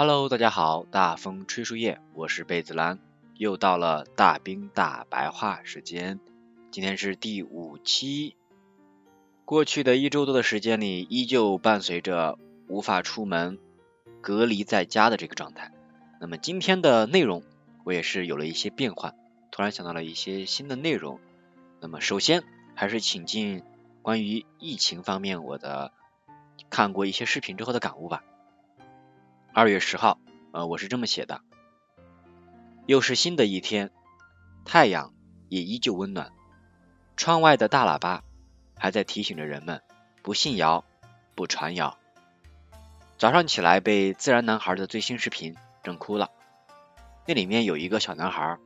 Hello，大家好，大风吹树叶，我是贝子兰，又到了大兵大白话时间，今天是第五期。过去的一周多的时间里，依旧伴随着无法出门、隔离在家的这个状态。那么今天的内容，我也是有了一些变化，突然想到了一些新的内容。那么首先还是请进关于疫情方面我的看过一些视频之后的感悟吧。二月十号，呃，我是这么写的：又是新的一天，太阳也依旧温暖，窗外的大喇叭还在提醒着人们不信谣、不传谣。早上起来被自然男孩的最新视频整哭了，那里面有一个小男孩，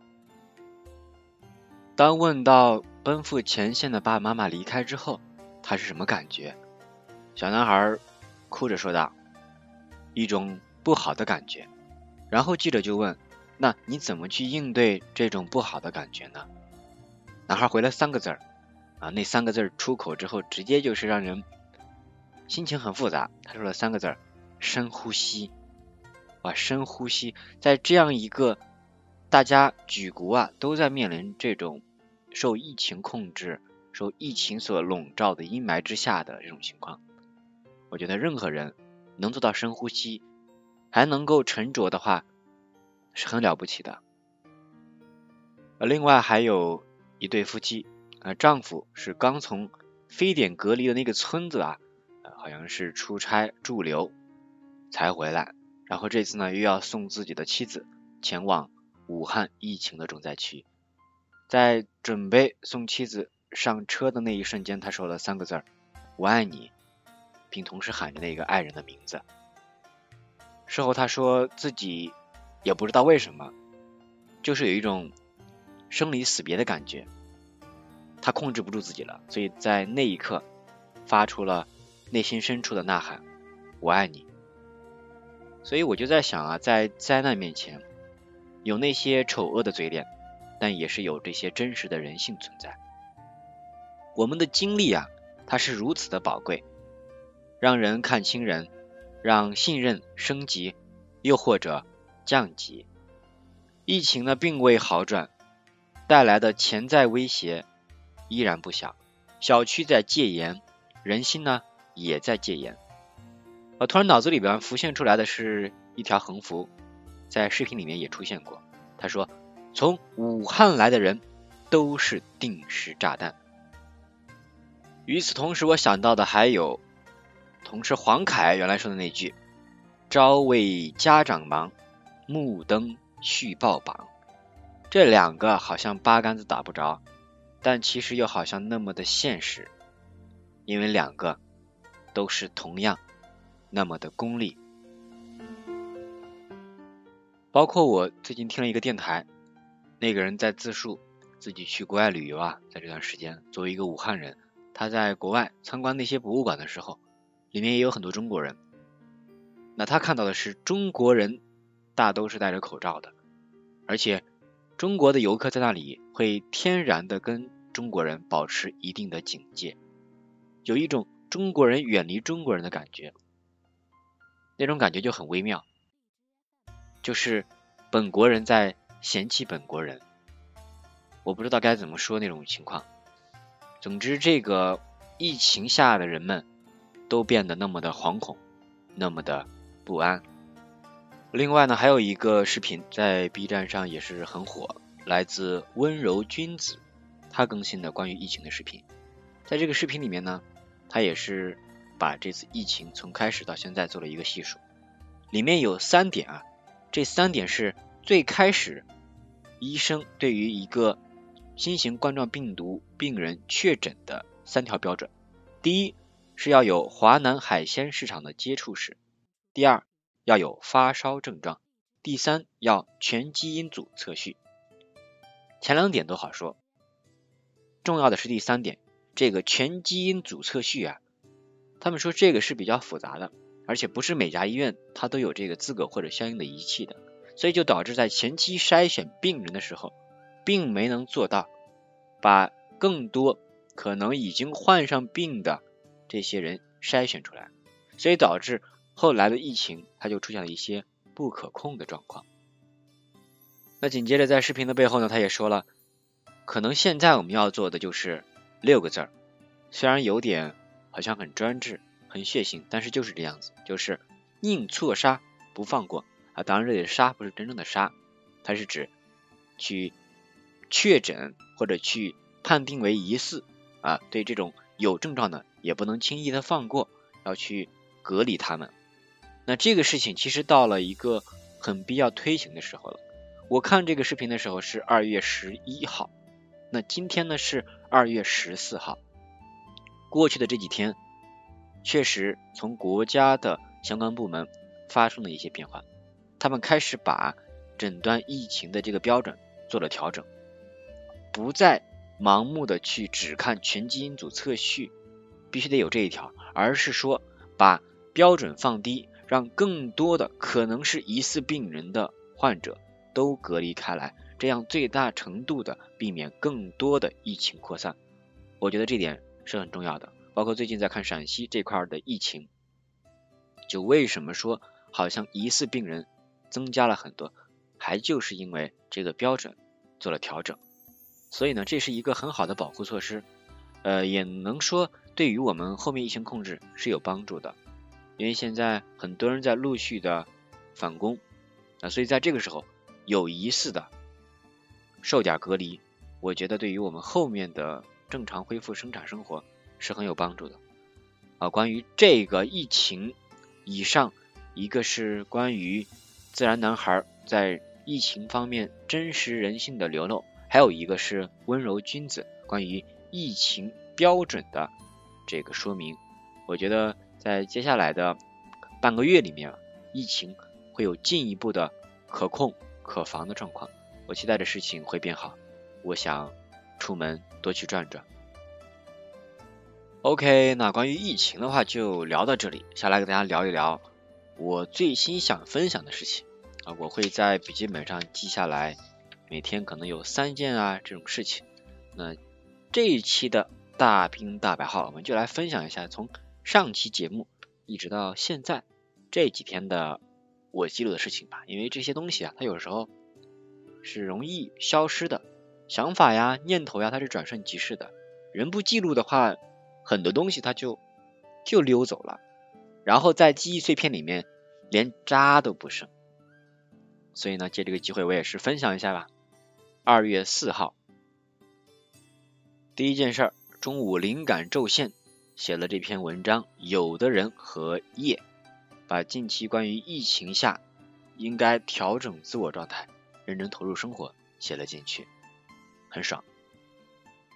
当问到奔赴前线的爸爸妈妈离开之后，他是什么感觉？小男孩哭着说道：“一种。”不好的感觉，然后记者就问：“那你怎么去应对这种不好的感觉呢？”男孩回了三个字儿，啊，那三个字儿出口之后，直接就是让人心情很复杂。他说了三个字儿：“深呼吸。”哇，深呼吸，在这样一个大家举国啊都在面临这种受疫情控制、受疫情所笼罩的阴霾之下的这种情况，我觉得任何人能做到深呼吸。还能够沉着的话，是很了不起的。呃，另外还有一对夫妻，呃，丈夫是刚从非典隔离的那个村子啊，好像是出差驻留才回来，然后这次呢又要送自己的妻子前往武汉疫情的重灾区，在准备送妻子上车的那一瞬间，他说了三个字儿：“我爱你”，并同时喊着那个爱人的名字。事后他说自己也不知道为什么，就是有一种生离死别的感觉，他控制不住自己了，所以在那一刻发出了内心深处的呐喊：“我爱你。”所以我就在想啊，在灾难面前，有那些丑恶的嘴脸，但也是有这些真实的人性存在。我们的经历啊，它是如此的宝贵，让人看清人。让信任升级，又或者降级。疫情呢并未好转，带来的潜在威胁依然不小。小区在戒严，人心呢也在戒严。我突然脑子里边浮现出来的是一条横幅，在视频里面也出现过。他说：“从武汉来的人都是定时炸弹。”与此同时，我想到的还有。同事黄凯原来说的那句“朝为家长忙，暮登续报榜”，这两个好像八竿子打不着，但其实又好像那么的现实，因为两个都是同样那么的功利。包括我最近听了一个电台，那个人在自述自己去国外旅游啊，在这段时间，作为一个武汉人，他在国外参观那些博物馆的时候。里面也有很多中国人，那他看到的是中国人大都是戴着口罩的，而且中国的游客在那里会天然的跟中国人保持一定的警戒，有一种中国人远离中国人的感觉，那种感觉就很微妙，就是本国人在嫌弃本国人，我不知道该怎么说那种情况。总之，这个疫情下的人们。都变得那么的惶恐，那么的不安。另外呢，还有一个视频在 B 站上也是很火，来自温柔君子，他更新的关于疫情的视频。在这个视频里面呢，他也是把这次疫情从开始到现在做了一个细数，里面有三点啊，这三点是最开始医生对于一个新型冠状病毒病人确诊的三条标准。第一。是要有华南海鲜市场的接触史，第二要有发烧症状，第三要全基因组测序。前两点都好说，重要的是第三点，这个全基因组测序啊，他们说这个是比较复杂的，而且不是每家医院它都有这个资格或者相应的仪器的，所以就导致在前期筛选病人的时候，并没能做到把更多可能已经患上病的。这些人筛选出来，所以导致后来的疫情，它就出现了一些不可控的状况。那紧接着在视频的背后呢，他也说了，可能现在我们要做的就是六个字儿，虽然有点好像很专制、很血腥，但是就是这样子，就是宁错杀不放过啊。当然这里的杀不是真正的杀，它是指去确诊或者去判定为疑似啊，对这种有症状的也不能轻易的放过，要去隔离他们。那这个事情其实到了一个很必要推行的时候了。我看这个视频的时候是二月十一号，那今天呢是二月十四号。过去的这几天，确实从国家的相关部门发生了一些变化，他们开始把诊断疫情的这个标准做了调整，不再盲目的去只看全基因组测序，必须得有这一条，而是说把标准放低，让更多的可能是疑似病人的患者。都隔离开来，这样最大程度的避免更多的疫情扩散。我觉得这点是很重要的。包括最近在看陕西这块的疫情，就为什么说好像疑似病人增加了很多，还就是因为这个标准做了调整。所以呢，这是一个很好的保护措施，呃，也能说对于我们后面疫情控制是有帮助的。因为现在很多人在陆续的返工啊，所以在这个时候。有疑似的，受点隔离，我觉得对于我们后面的正常恢复生产生活是很有帮助的。啊，关于这个疫情，以上一个是关于自然男孩在疫情方面真实人性的流露，还有一个是温柔君子关于疫情标准的这个说明。我觉得在接下来的半个月里面，疫情会有进一步的可控。可防的状况，我期待的事情会变好。我想出门多去转转。OK，那关于疫情的话就聊到这里，下来给大家聊一聊我最新想分享的事情啊。我会在笔记本上记下来，每天可能有三件啊这种事情。那这一期的大兵大白话，我们就来分享一下从上期节目一直到现在这几天的。我记录的事情吧，因为这些东西啊，它有时候是容易消失的，想法呀、念头呀，它是转瞬即逝的。人不记录的话，很多东西它就就溜走了，然后在记忆碎片里面连渣都不剩。所以呢，借这个机会，我也是分享一下吧。二月四号，第一件事儿，中午灵感骤现，写了这篇文章。有的人和夜。把近期关于疫情下应该调整自我状态、认真投入生活写了进去，很爽。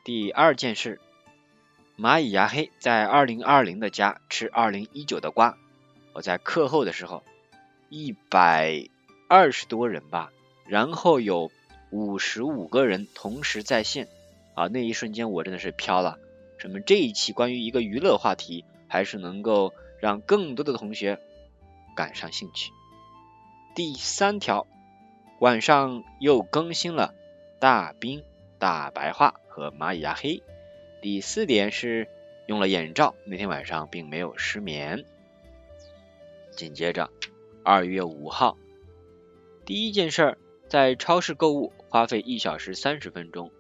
第二件事，蚂蚁牙黑在二零二零的家吃二零一九的瓜。我在课后的时候，一百二十多人吧，然后有五十五个人同时在线啊，那一瞬间我真的是飘了。什么这一期关于一个娱乐话题，还是能够让更多的同学。感上兴趣。第三条，晚上又更新了大兵、大白话和蚂蚁牙黑。第四点是用了眼罩，那天晚上并没有失眠。紧接着，二月五号，第一件事，在超市购物花费一小时三十分钟。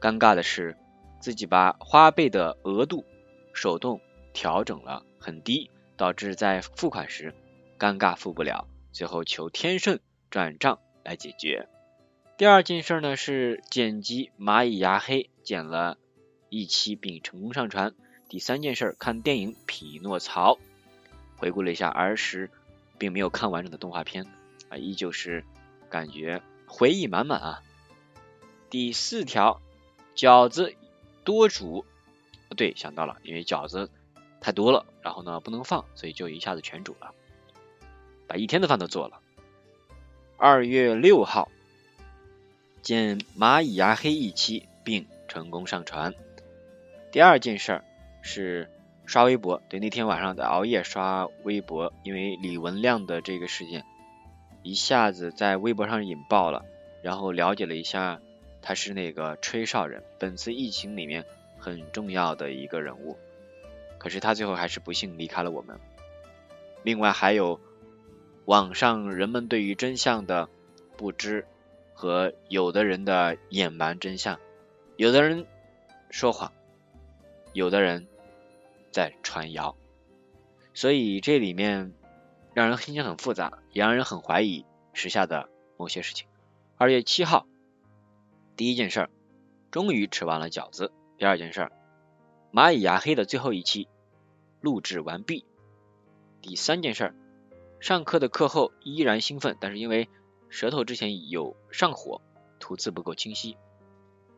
尴尬的是，自己把花呗的额度手动调整了很低。导致在付款时尴尬付不了，最后求天顺转账来解决。第二件事呢是剪辑蚂蚁牙黑剪了一期并成功上传。第三件事看电影匹诺曹，回顾了一下儿时并没有看完整的动画片啊，依旧是感觉回忆满满啊。第四条饺子多煮，对，想到了，因为饺子。太多了，然后呢不能放，所以就一下子全煮了，把一天的饭都做了。二月六号，见蚂蚁牙黑一期并成功上传。第二件事儿是刷微博，对，那天晚上在熬夜刷微博，因为李文亮的这个事件一下子在微博上引爆了，然后了解了一下，他是那个吹哨人，本次疫情里面很重要的一个人物。可是他最后还是不幸离开了我们。另外还有网上人们对于真相的不知和有的人的隐瞒真相，有的人说谎，有的人在传谣，所以这里面让人心情很复杂，也让人很怀疑时下的某些事情。二月七号，第一件事儿，终于吃完了饺子。第二件事儿，蚂蚁牙黑的最后一期录制完毕。第三件事儿，上课的课后依然兴奋，但是因为舌头之前有上火，吐字不够清晰，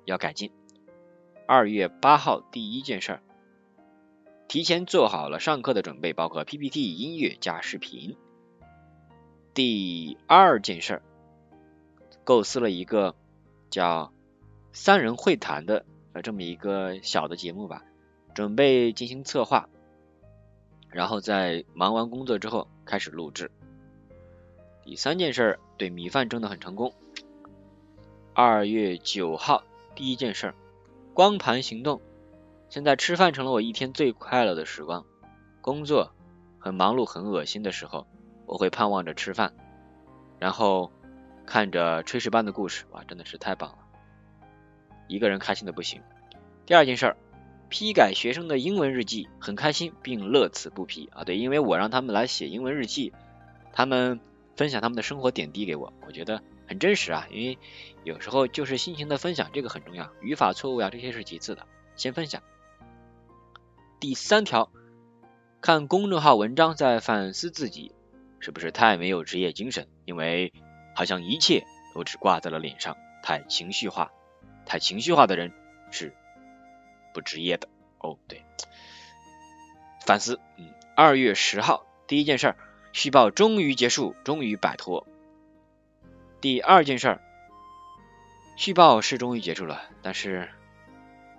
要改进。二月八号，第一件事儿，提前做好了上课的准备，包括 PPT、音乐加视频。第二件事儿，构思了一个叫三人会谈的呃。这么一个小的节目吧，准备进行策划，然后在忙完工作之后开始录制。第三件事，对米饭蒸的很成功。二月九号，第一件事，光盘行动。现在吃饭成了我一天最快乐的时光。工作很忙碌、很恶心的时候，我会盼望着吃饭，然后看着炊事班的故事，哇，真的是太棒了。一个人开心的不行。第二件事儿，批改学生的英文日记，很开心并乐此不疲啊！对，因为我让他们来写英文日记，他们分享他们的生活点滴给我，我觉得很真实啊。因为有时候就是心情的分享，这个很重要。语法错误呀，这些是其次的，先分享。第三条，看公众号文章在反思自己是不是太没有职业精神，因为好像一切都只挂在了脸上，太情绪化。太情绪化的人是不职业的哦。对，反思。嗯，二月十号第一件事儿，续报终于结束，终于摆脱。第二件事儿，续报是终于结束了，但是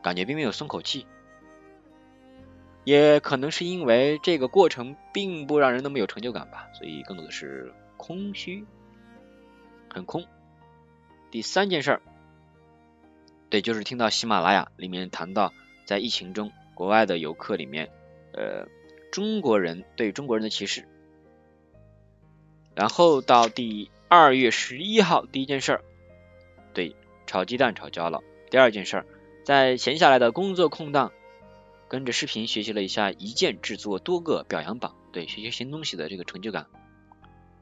感觉并没有松口气，也可能是因为这个过程并不让人那么有成就感吧，所以更多的是空虚，很空。第三件事儿。对，就是听到喜马拉雅里面谈到，在疫情中，国外的游客里面，呃，中国人对中国人的歧视。然后到第二月十一号，第一件事儿，对，炒鸡蛋炒焦了。第二件事儿，在闲下来的工作空档，跟着视频学习了一下一键制作多个表扬榜，对，学习新东西的这个成就感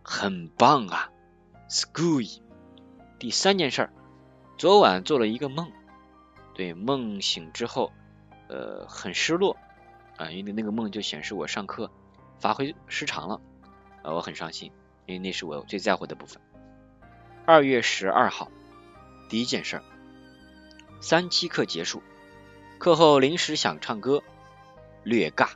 很棒啊，school。第三件事儿。昨晚做了一个梦，对梦醒之后，呃，很失落啊，因为那个梦就显示我上课发挥失常了，呃，我很伤心，因为那是我最在乎的部分。二月十二号，第一件事，三期课结束，课后临时想唱歌，略尬，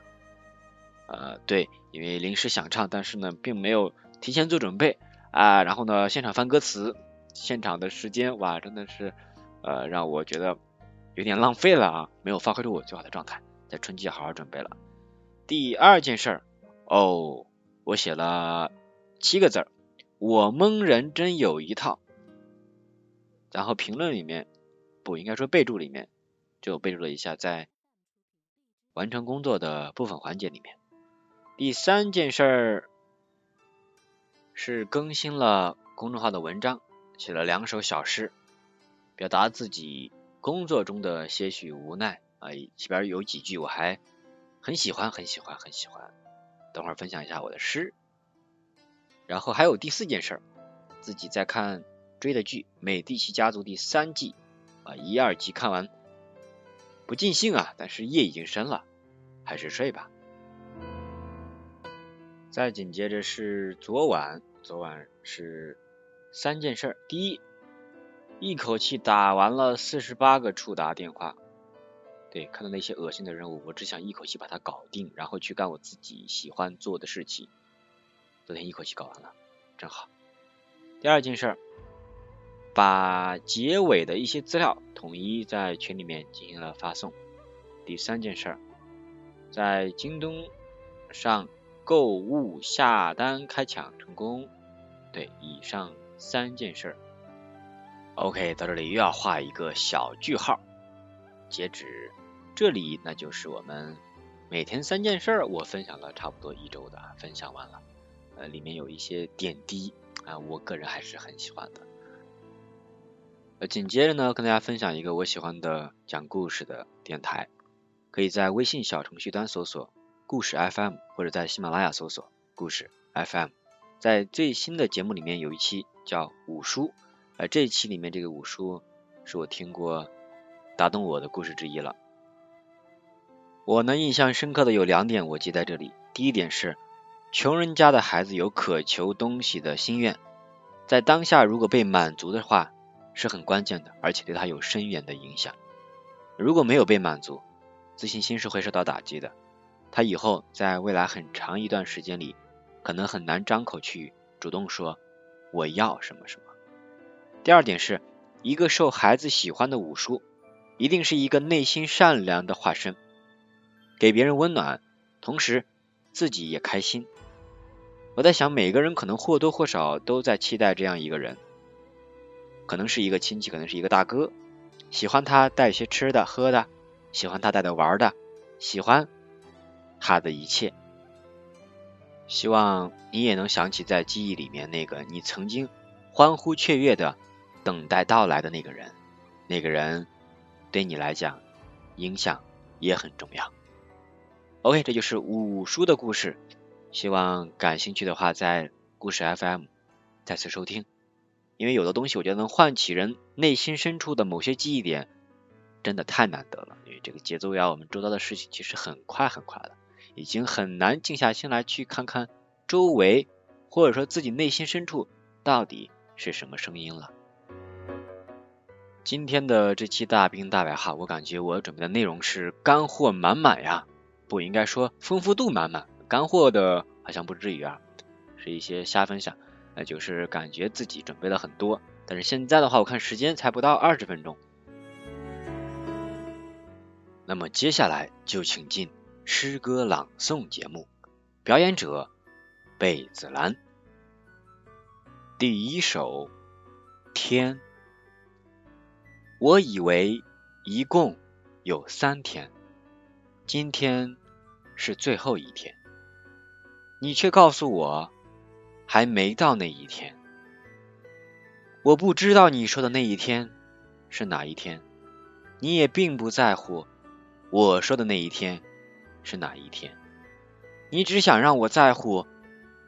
呃，对，因为临时想唱，但是呢，并没有提前做准备啊，然后呢，现场翻歌词。现场的时间哇，真的是呃让我觉得有点浪费了啊，没有发挥出我最好的状态，在春季好好准备了。第二件事儿哦，我写了七个字儿，我蒙人真有一套。然后评论里面不应该说备注里面就备注了一下，在完成工作的部分环节里面。第三件事儿是更新了公众号的文章。写了两首小诗，表达自己工作中的些许无奈啊，里边有几句我还很喜欢，很喜欢，很喜欢。等会儿分享一下我的诗。然后还有第四件事，自己在看追的剧《美第奇家族》第三季啊，一二集看完不尽兴啊，但是夜已经深了，还是睡吧。再紧接着是昨晚，昨晚是。三件事，第一，一口气打完了四十八个触达电话。对，看到那些恶心的任务，我只想一口气把它搞定，然后去干我自己喜欢做的事情。昨天一口气搞完了，真好。第二件事，把结尾的一些资料统一在群里面进行了发送。第三件事，在京东上购物下单开抢成功。对，以上。三件事，OK，到这里又要画一个小句号。截止这里，那就是我们每天三件事，我分享了差不多一周的，分享完了。呃，里面有一些点滴啊，我个人还是很喜欢的。呃，紧接着呢，跟大家分享一个我喜欢的讲故事的电台，可以在微信小程序端搜索“故事 FM”，或者在喜马拉雅搜索“故事 FM”。在最新的节目里面有一期叫五叔，呃，这一期里面这个五叔是我听过打动我的故事之一了。我呢印象深刻的有两点，我记在这里。第一点是，穷人家的孩子有渴求东西的心愿，在当下如果被满足的话，是很关键的，而且对他有深远的影响。如果没有被满足，自信心是会受到打击的。他以后在未来很长一段时间里，可能很难张口去主动说我要什么什么。第二点是，一个受孩子喜欢的五叔，一定是一个内心善良的化身。给别人温暖，同时自己也开心。我在想，每个人可能或多或少都在期待这样一个人，可能是一个亲戚，可能是一个大哥，喜欢他带些吃的喝的，喜欢他带的玩的，喜欢他的一切。希望你也能想起在记忆里面那个你曾经欢呼雀跃的等待到来的那个人，那个人对你来讲影响也很重要。OK，这就是五叔的故事，希望感兴趣的话在故事 FM 再次收听，因为有的东西我觉得能唤起人内心深处的某些记忆点，真的太难得了。因为这个节奏呀，我们周遭的事情其实很快很快的，已经很难静下心来去看看周围或者说自己内心深处到底是什么声音了。今天的这期大兵大白话，我感觉我准备的内容是干货满满呀。不应该说丰富度满满，干货的好像不至于啊，是一些瞎分享，那就是感觉自己准备了很多，但是现在的话，我看时间才不到二十分钟。那么接下来就请进诗歌朗诵节目，表演者贝子兰。第一首天，我以为一共有三天。今天是最后一天，你却告诉我还没到那一天。我不知道你说的那一天是哪一天，你也并不在乎我说的那一天是哪一天。你只想让我在乎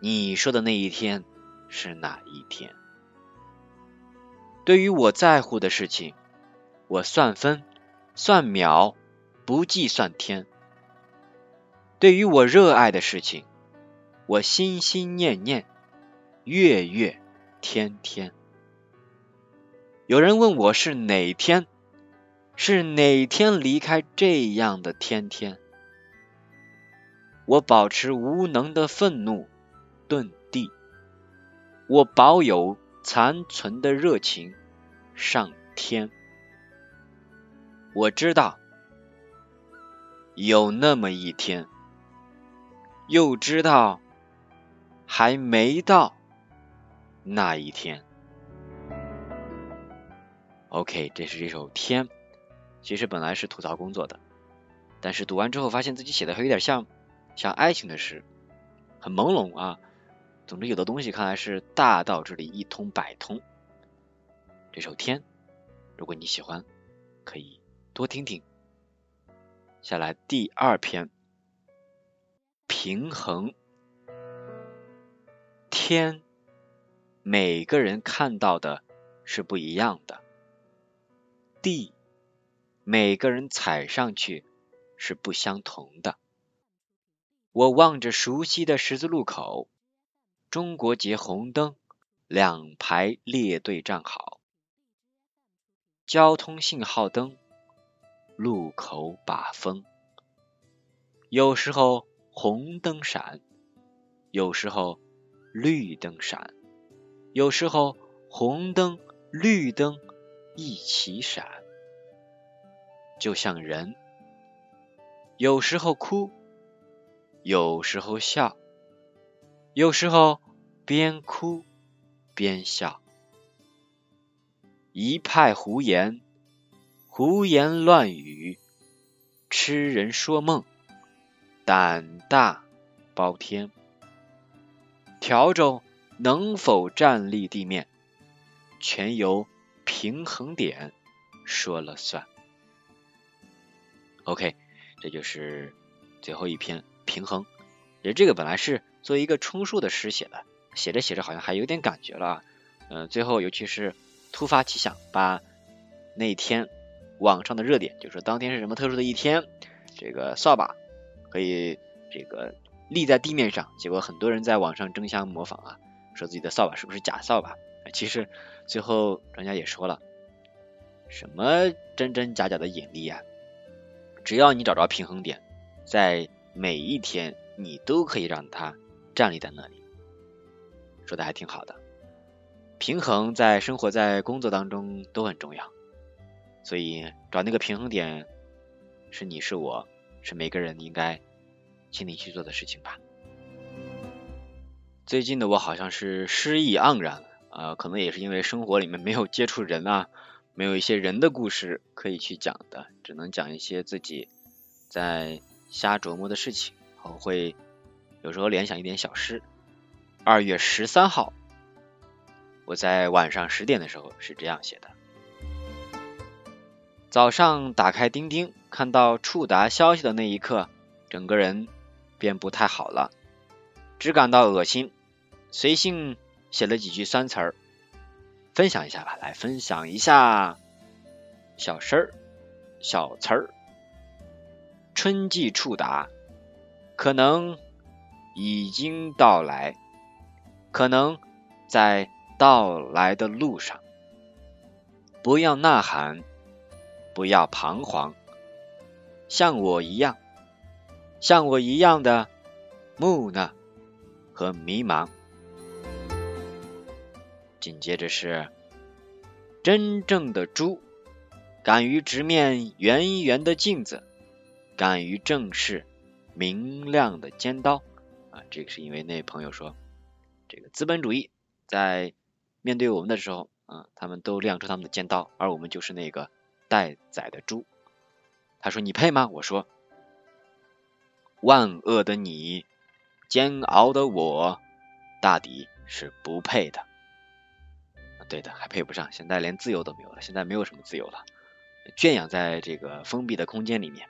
你说的那一天是哪一天。对于我在乎的事情，我算分算秒，不计算天。对于我热爱的事情，我心心念念，月月天天。有人问我是哪天，是哪天离开这样的天天？我保持无能的愤怒遁地，我保有残存的热情上天。我知道有那么一天。又知道还没到那一天。OK，这是这首《天》，其实本来是吐槽工作的，但是读完之后发现自己写的还有点像像爱情的诗，很朦胧啊。总之，有的东西看来是大道至理，一通百通。这首《天》，如果你喜欢，可以多听听。下来第二篇。平衡天，每个人看到的是不一样的；地，每个人踩上去是不相同的。我望着熟悉的十字路口，中国结红灯，两排列队站好，交通信号灯，路口把风，有时候。红灯闪，有时候绿灯闪，有时候红灯绿灯一起闪，就像人，有时候哭，有时候笑，有时候边哭边笑，一派胡言，胡言乱语，痴人说梦。胆大包天，笤帚能否站立地面，全由平衡点说了算。OK，这就是最后一篇平衡。也这个本来是作为一个充数的诗写的，写着写着好像还有点感觉了啊。嗯，最后尤其是突发奇想，把那天网上的热点，就说当天是什么特殊的一天，这个扫把可以这个立在地面上，结果很多人在网上争相模仿啊，说自己的扫把是不是假扫把？其实最后专家也说了，什么真真假假的引力啊？只要你找着平衡点，在每一天你都可以让它站立在那里，说的还挺好的。平衡在生活在工作当中都很重要，所以找那个平衡点是你是我是每个人应该尽力去做的事情吧。最近的我好像是诗意盎然啊，可能也是因为生活里面没有接触人啊。没有一些人的故事可以去讲的，只能讲一些自己在瞎琢磨的事情。我会有时候联想一点小诗。二月十三号，我在晚上十点的时候是这样写的：早上打开钉钉，看到触达消息的那一刻，整个人便不太好了，只感到恶心，随性写了几句酸词儿。分享一下吧，来分享一下小诗儿、小词儿。春季触达，可能已经到来，可能在到来的路上。不要呐喊，不要彷徨，像我一样，像我一样的木讷和迷茫。紧接着是真正的猪，敢于直面圆圆的镜子，敢于正视明亮的尖刀啊！这个是因为那朋友说，这个资本主义在面对我们的时候啊，他们都亮出他们的尖刀，而我们就是那个待宰的猪。他说你配吗？我说万恶的你，煎熬的我，大抵是不配的。对的，还配不上。现在连自由都没有了，现在没有什么自由了，圈养在这个封闭的空间里面。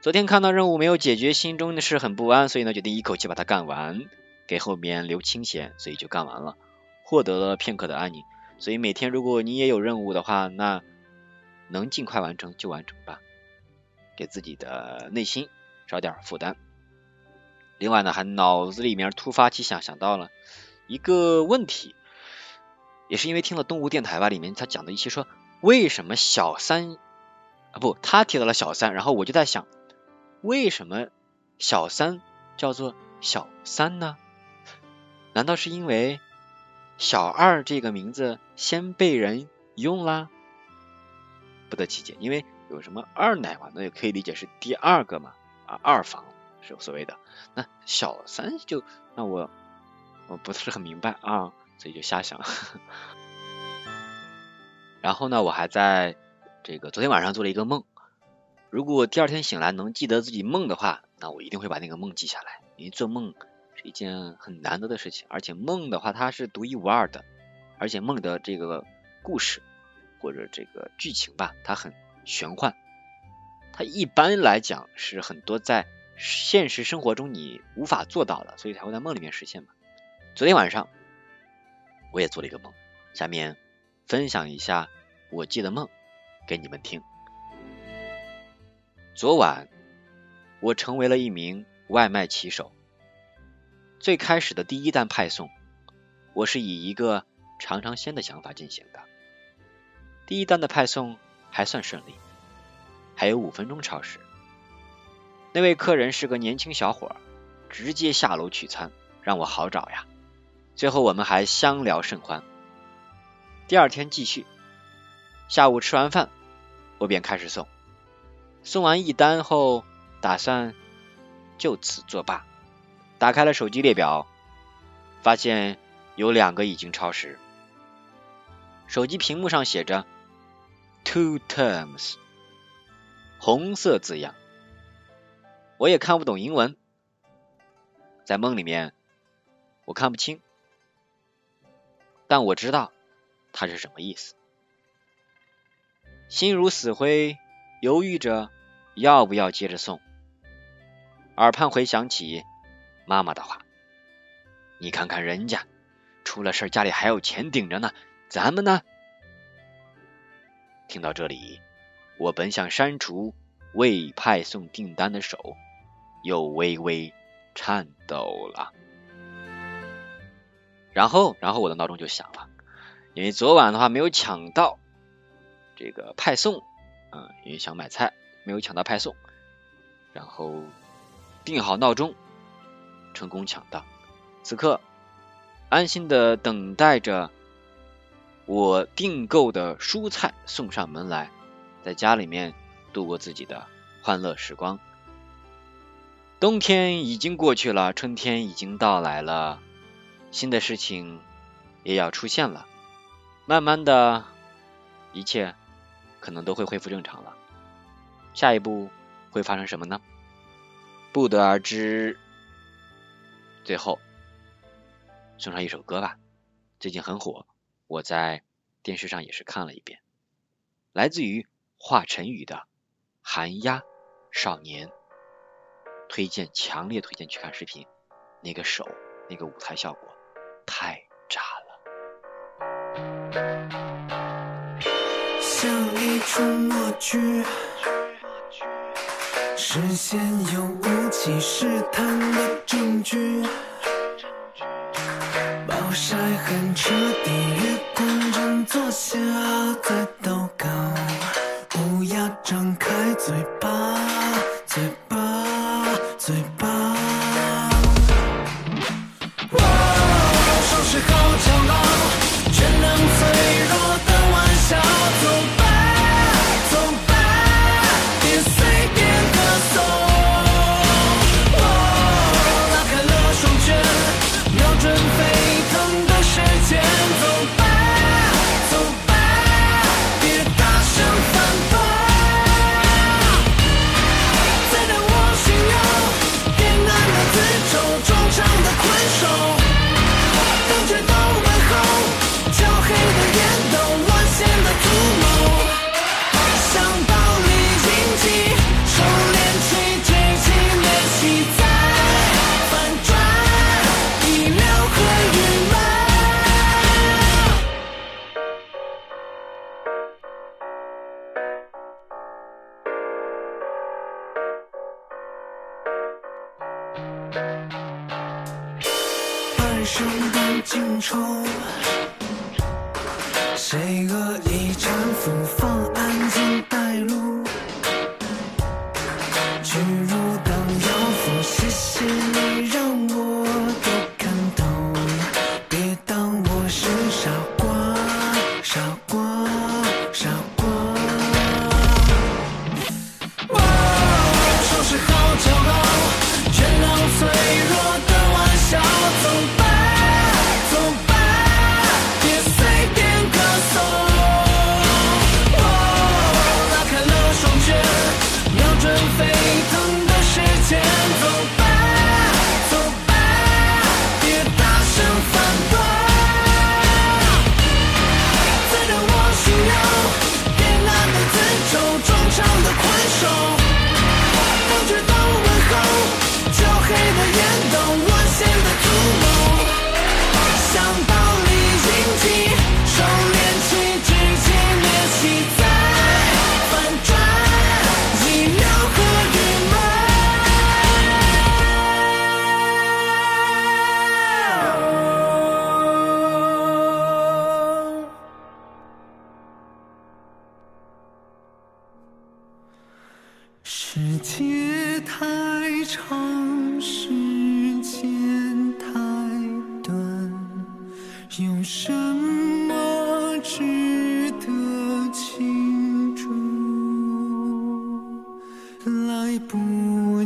昨天看到任务没有解决，心中的是很不安，所以呢决定一口气把它干完，给后面留清闲，所以就干完了，获得了片刻的安宁。所以每天如果你也有任务的话，那能尽快完成就完成吧，给自己的内心少点负担。另外呢，还脑子里面突发奇想，想到了一个问题。也是因为听了动物电台吧，里面他讲的一些说为什么小三啊不，他提到了小三，然后我就在想，为什么小三叫做小三呢？难道是因为小二这个名字先被人用啦？不得其解，因为有什么二奶嘛，那也可以理解是第二个嘛啊二房是所谓的，那小三就那我我不是很明白啊。所以就瞎想，然后呢，我还在这个昨天晚上做了一个梦。如果第二天醒来能记得自己梦的话，那我一定会把那个梦记下来。因为做梦是一件很难得的事情，而且梦的话它是独一无二的，而且梦的这个故事或者这个剧情吧，它很玄幻。它一般来讲是很多在现实生活中你无法做到的，所以才会在梦里面实现嘛。昨天晚上。我也做了一个梦，下面分享一下我记的梦给你们听。昨晚我成为了一名外卖骑手。最开始的第一单派送，我是以一个尝尝鲜的想法进行的。第一单的派送还算顺利，还有五分钟超时。那位客人是个年轻小伙，直接下楼取餐，让我好找呀。最后我们还相聊甚欢。第二天继续，下午吃完饭，我便开始送。送完一单后，打算就此作罢。打开了手机列表，发现有两个已经超时。手机屏幕上写着 “two terms”，红色字样。我也看不懂英文，在梦里面。我看不清，但我知道他是什么意思。心如死灰，犹豫着要不要接着送，耳畔回想起妈妈的话：“你看看人家出了事，家里还有钱顶着呢，咱们呢？”听到这里，我本想删除未派送订单的手，又微微颤抖了。然后，然后我的闹钟就响了，因为昨晚的话没有抢到这个派送，嗯，因为想买菜没有抢到派送，然后定好闹钟，成功抢到，此刻安心的等待着我订购的蔬菜送上门来，在家里面度过自己的欢乐时光。冬天已经过去了，春天已经到来了。新的事情也要出现了，慢慢的，一切可能都会恢复正常了。下一步会发生什么呢？不得而知。最后送上一首歌吧，最近很火，我在电视上也是看了一遍，来自于华晨宇的《寒鸦少年》，推荐，强烈推荐去看视频，那个手，那个舞台效果。太渣了！像一出默剧，视线有无其试探的证据，暴晒很彻底，月光正坐下在等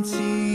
起。